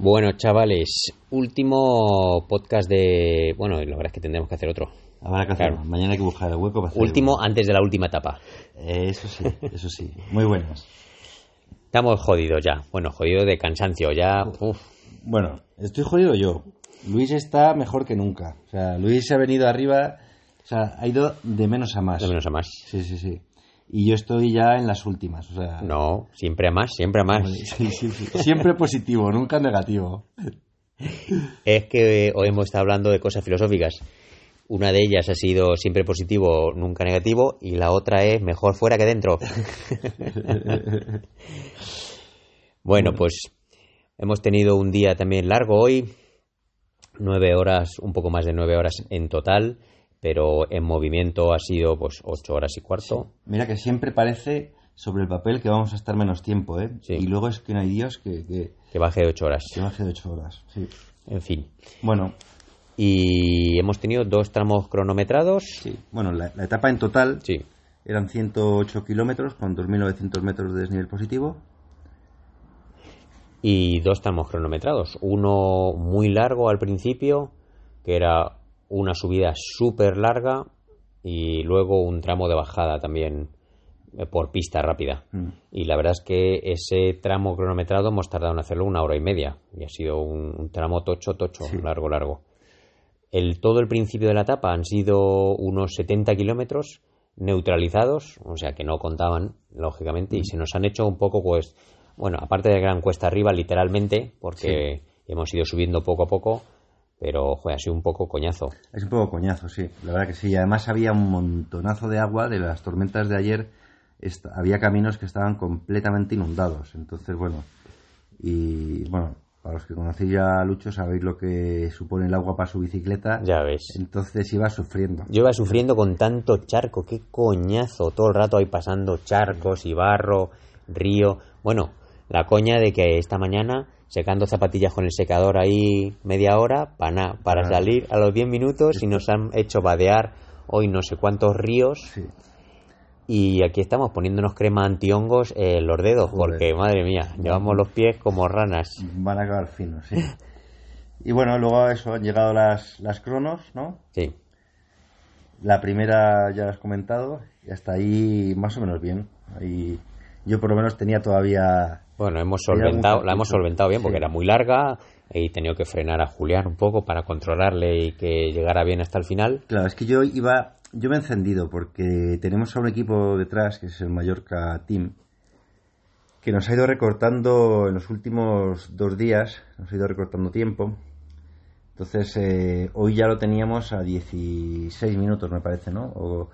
Bueno, chavales, último podcast de. Bueno, la verdad es que tendremos que hacer otro. Habrá que hacerlo. Mañana hay que buscar el hueco para hacer Último antes de la última etapa. Eh, eso sí, eso sí. Muy buenas. Estamos jodidos ya. Bueno, jodido de cansancio ya. Uf. Bueno, estoy jodido yo. Luis está mejor que nunca. O sea, Luis se ha venido arriba. O sea, ha ido de menos a más. De menos a más. Sí, sí, sí. Y yo estoy ya en las últimas. O sea, No, siempre a más, siempre a más. Sí, sí, sí. Siempre positivo, nunca negativo. Es que hoy hemos estado hablando de cosas filosóficas. Una de ellas ha sido siempre positivo, nunca negativo, y la otra es mejor fuera que dentro. bueno, pues hemos tenido un día también largo hoy, nueve horas, un poco más de nueve horas en total, pero en movimiento ha sido pues ocho horas y cuarto. Mira que siempre parece sobre el papel que vamos a estar menos tiempo, ¿eh? Sí. Y luego es que no hay Dios que, que, que baje de ocho horas. que baje de ocho horas. Sí. En fin. Bueno, Y hemos tenido dos tramos cronometrados. sí. Bueno, la, la etapa en total Sí. eran 108 kilómetros con 2.900 metros de desnivel positivo. y dos tramos cronometrados. Uno muy largo al principio, que era una subida súper larga, y luego un tramo de bajada también eh, por pista rápida. Mm. Y la verdad es que ese tramo cronometrado hemos tardado en hacerlo una hora y media, y ha sido un, un tramo tocho, tocho, Sí. largo, largo. El, todo el principio de la etapa han sido unos 70 kilómetros neutralizados, o sea que no contaban, lógicamente, y se nos han hecho un poco, pues, bueno, aparte de gran cuesta arriba, literalmente, porque hemos ido subiendo poco a poco, pero, joder, ha sido un poco coñazo. Es un poco coñazo, sí. La verdad que sí. Y además había un montonazo de agua de las tormentas de ayer. había caminos que estaban completamente inundados. Entonces, bueno. Y bueno, para los que conocéis ya a Lucho, sabéis lo que supone el agua para su bicicleta. Ya ves. Entonces iba sufriendo. Yo iba sufriendo con tanto charco, qué coñazo, todo el rato ahí pasando charcos y barro, río. Bueno, la coña de que esta mañana secando zapatillas con el secador ahí media hora para para Ah. salir a los 10 minutos y nos han hecho vadear hoy no sé cuántos ríos Sí. y aquí estamos poniéndonos crema antihongos en los dedos Joder. porque madre mía, llevamos los pies como ranas. Van a acabar finos, sí. Y bueno, luego eso han llegado las, las cronos, ¿no? Sí, La primera ya la has comentado. Y hasta ahí más o menos bien. Ahí yo por lo menos tenía todavía Bueno, hemos solventado, la hemos solventado bien porque Sí. era muy larga y he tenido que frenar a Julián un poco para controlarle y que llegara bien hasta el final. Claro, es que yo iba, yo me he encendido porque tenemos a un equipo detrás que es el Mallorca Team que nos ha ido recortando en los últimos dos días, nos ha ido recortando tiempo. Entonces eh, hoy ya lo teníamos a 16 minutos me parece, ¿no? O,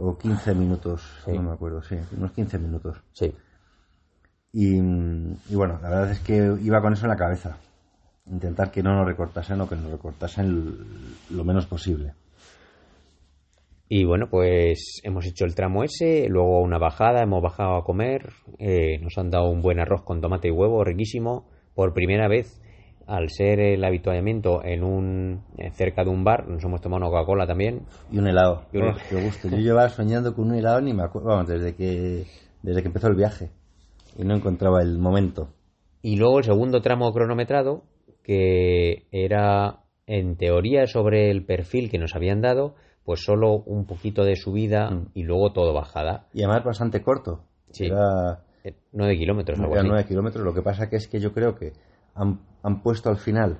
o 15 minutos, Sí. no me acuerdo, sí, unos 15 minutos. Sí, Y, y bueno, la verdad es que iba con eso en la cabeza. Intentar que no nos recortasen o que nos recortasen lo menos posible. Y bueno, pues hemos hecho el tramo ese, luego una bajada, hemos bajado a comer, eh, nos han dado un buen arroz con tomate y huevo, riquísimo. Por primera vez, al ser el habituallamiento en un eh, cerca de un bar, nos hemos tomado una Coca-Cola también. Y un helado. Y un Oh, qué gusto. Yo llevaba soñando con un helado ni me acuerdo, vamos, desde que, desde que empezó el viaje. Y no encontraba el momento. Y luego el segundo tramo cronometrado, que era en teoría sobre el perfil que nos habían dado, pues solo un poquito de subida Mm. y luego todo bajada. Y además bastante corto. Sí. Era, Eh, Nueve kilómetros, era así. 9 kilómetros. Lo que pasa que es que yo creo que han, han puesto al final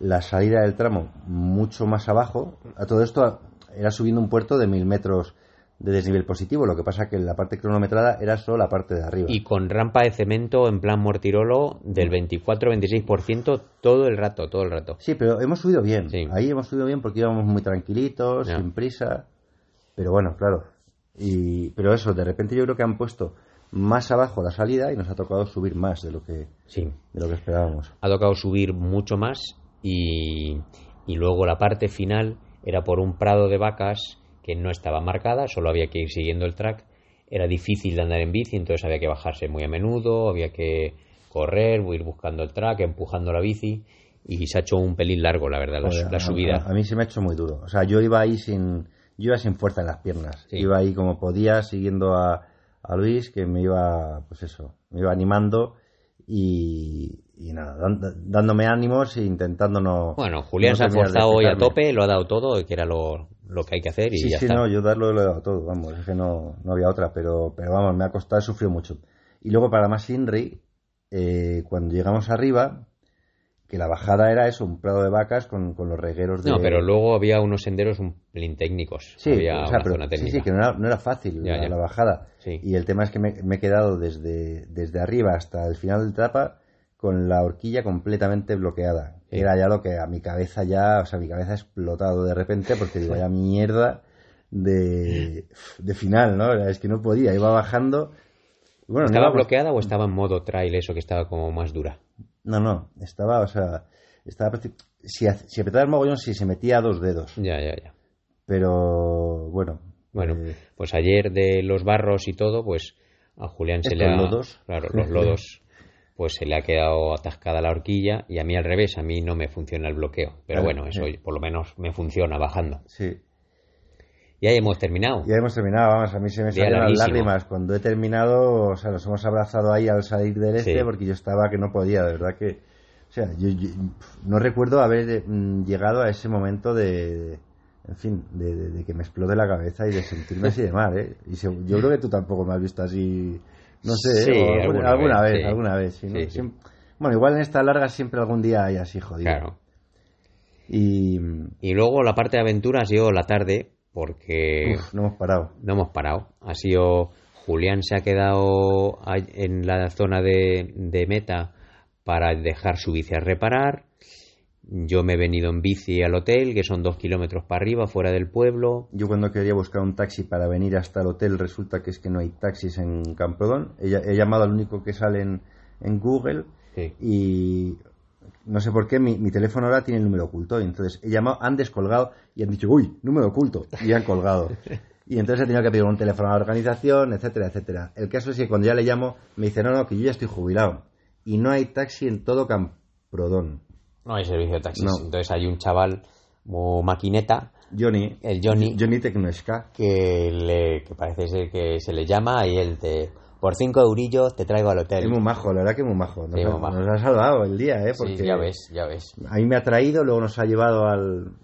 la salida del tramo mucho más abajo. A todo esto era subiendo un puerto de mil metros de desnivel positivo. Lo que pasa que la parte cronometrada era solo la parte de arriba. Y con rampa de cemento en plan mortirolo del 24-26% todo el rato, todo el rato. Sí, pero hemos subido bien. Sí. Ahí hemos subido bien porque íbamos muy tranquilitos, sin prisa. Pero bueno, claro. Y, pero eso, de repente yo creo que han puesto más abajo la salida y nos ha tocado subir más de lo que, Sí. de lo que esperábamos. Ha tocado subir mucho más y, y luego la parte final era por un prado de vacas que no estaba marcada, solo había que ir siguiendo el track. Era difícil de andar en bici, entonces había que bajarse muy a menudo, había que correr, ir buscando el track, empujando la bici y se ha hecho un pelín largo, la verdad, la, a- subida. A, a mí se me ha hecho muy duro. O sea, yo iba ahí sin, yo iba sin fuerza en las piernas. Sí. Iba ahí como podía, siguiendo a, a Luis, que me iba, pues eso, me iba animando y, y nada, dándome ánimos e intentando no. Bueno, Julián se ha forzado hoy a tope, lo ha dado todo, que era lo, lo que hay que hacer y sí, ya sí, está. no, yo darlo lo he dado todo, vamos, es que no, no había otra, pero, pero vamos, me ha costado, he sufrido mucho. Y luego para más Inri, eh, cuando llegamos arriba, que la bajada era eso, un prado de vacas con, con los regueros de... No, pero luego había unos senderos un pelín técnicos. Sí, había o sea, una pero- zona sí, técnica. sí, que no era, no era fácil Ya, la, ya. la bajada. Sí. Y el tema es que me, me he quedado desde, desde arriba hasta el final del etapa con la horquilla completamente bloqueada. Sí. Era ya lo que a mi cabeza ya, o sea, mi cabeza ha explotado de repente porque digo, vaya mierda de, de final, ¿no? Es que no podía, iba bajando. no ¿Estaba bloqueada o estaba en modo trail eso que estaba como más dura? No, no, estaba, o sea, estaba... Si, si apretaba el mogollón, sí, se metía a dos dedos. Ya, ya, ya. Pero, bueno. Bueno, eh, pues ayer de los barros y todo, pues a Julián se le ha... lodos. Claro, los lodos, pues se le ha quedado atascada la horquilla y a mí al revés, a mí no me funciona el bloqueo. Pero Claro, bueno, eso sí. por lo menos me funciona bajando. sí. Y ahí hemos terminado. Ya hemos terminado, vamos, a mí se me salieron las lágrimas. Cuando he terminado, o sea, nos hemos abrazado ahí al salir del este Sí. porque yo estaba que no podía, de verdad que... O sea, yo, no recuerdo haber mm, llegado a ese momento de... En fin, de, de- de que me explote la cabeza y de sentirme así de mal, ¿eh? Y se- yo creo que tú tampoco me has visto así... No sé. Sí, O alguna, vez, vez, sí. alguna vez. Bueno, igual en esta larga siempre algún día hay así jodido. Claro. Y... Y luego la parte de aventura ha sido la tarde, porque uf, no hemos parado. no hemos parado. Ha sido Julián se ha quedado en la zona de, de meta para dejar su bici a reparar. Yo me he venido en bici al hotel, que son dos kilómetros para arriba, fuera del pueblo. Yo cuando quería buscar un taxi para venir hasta el hotel resulta que es que no hay taxis en Camprodón. He, he llamado al único que sale en, en Google Sí. y no sé por qué mi, mi teléfono ahora tiene el número oculto. Y entonces he llamado, han descolgado y han dicho, uy, número oculto. Y han colgado. Y entonces he tenido que pedir un teléfono a la organización, etcétera, etcétera. El caso es que cuando ya le llamo me dice, no, no, que yo ya estoy jubilado. Y no hay taxi en todo Camprodón. No hay servicio de taxis. No. Entonces hay un chaval, o maquineta, Johnny. El Johnny. Johnny Tecnoesca. que, le, que parece ser que se le llama y él te... Por cinco eurillos te traigo al hotel. Es muy majo, la verdad que muy majo. Nos, Sí, ha, muy majo. nos ha salvado el día, ¿eh? Sí, Porque ya ves, ya ves. a mí me ha traído, luego nos ha llevado al,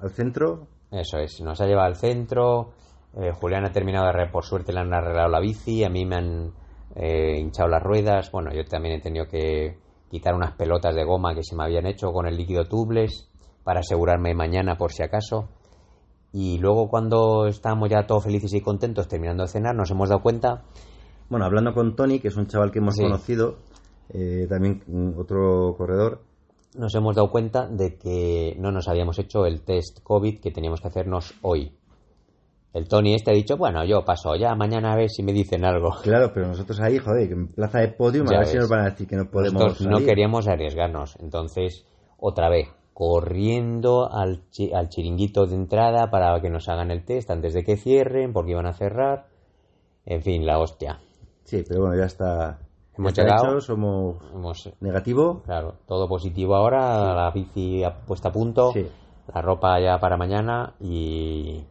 al centro. Eso es, nos ha llevado al centro. eh, Julián ha terminado de arreglar, por suerte le han arreglado la bici. A mí me han eh, hinchado las ruedas. Bueno, yo también he tenido que quitar unas pelotas de goma que se me habían hecho con el líquido tubeless para asegurarme mañana por si acaso. Y luego cuando estábamos ya todos felices y contentos terminando de cenar, nos hemos dado cuenta Bueno, hablando con Tony, que es un chaval que hemos Sí. conocido, eh, también otro corredor. nos hemos dado cuenta de que no nos habíamos hecho el test COVID que teníamos que hacernos hoy. El Tony este ha dicho, bueno, yo paso ya mañana a ver si me dicen algo. Claro, pero nosotros ahí, joder, en plaza de podium, Ya a ver si nos van a decir que no podemos Nosotros no queríamos arriesgarnos. Entonces, otra vez, corriendo al, chi- al chiringuito de entrada para que nos hagan el test antes de que cierren, porque iban a cerrar. En fin, la hostia. Sí, pero bueno, ya está. Hemos ya está llegado. hecho, somos Hemos, negativo. claro, todo positivo ahora, la bici puesta a punto, Sí. la ropa ya para mañana y,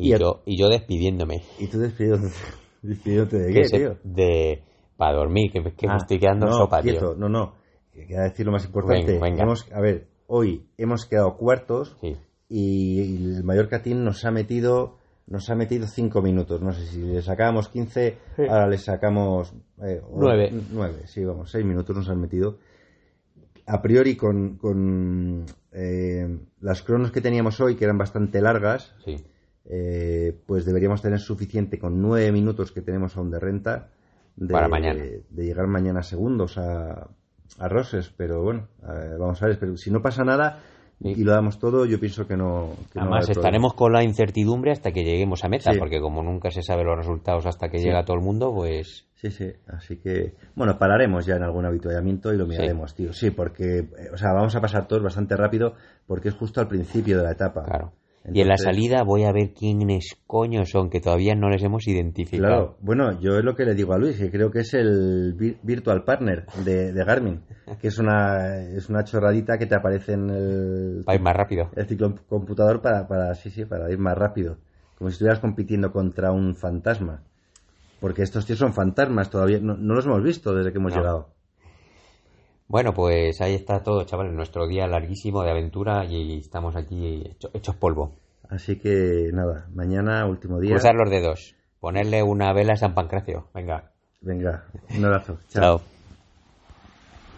y, yo, y yo despidiéndome. Y tú despidiéndote, despidiéndote de qué, se- tío. de, para dormir, que, que me Ah, estoy quedando no, sopa, tío. No, no. Que Queda decir lo más importante. Venga, venga. Hemos, a ver, hoy hemos quedado cuartos Sí. y el Mallorca Team nos ha metido nos ha metido cinco minutos. No sé si le sacábamos 15, Sí. ahora le sacamos eh, o- Nueve. nueve, sí, vamos, seis minutos nos han metido. A priori con, con eh, las cronos que teníamos hoy, que eran bastante largas, Sí. Eh, pues deberíamos tener suficiente con nueve minutos que tenemos aún de renta de, Para mañana. de llegar mañana segundos a, a Roses, pero bueno, eh, vamos a ver, pero si no pasa nada Sí. y lo damos todo, yo pienso que no. que no Además, haber estaremos con la incertidumbre hasta que lleguemos a meta, Sí. porque como nunca se sabe los resultados hasta que Sí. llega todo el mundo, pues. Sí, sí, así que, bueno, pararemos ya en algún habituallamiento y lo miraremos, tío. Sí, porque, eh, o sea, vamos a pasar todos bastante rápido porque es justo al principio de la etapa. claro. Y en la salida voy a ver quiénes coño son, que todavía no les hemos identificado. Claro, bueno, yo es lo que le digo a Luis, que creo que es el vi- Virtual Partner de, de Garmin, que es una, es una chorradita que te aparece en el, Va a ir más rápido. el ciclocomputador para, para, sí, sí, para ir más rápido. Como si estuvieras compitiendo contra un fantasma. Porque estos tíos son fantasmas todavía, no, no los hemos visto desde que hemos No. llegado. Bueno, pues ahí está todo, chavales. Nuestro día larguísimo de aventura y estamos aquí hechos polvo. Así que nada, mañana, último día. Cruzar los dedos. Ponerle una vela a San Pancracio. Venga. Venga, un abrazo. Chao.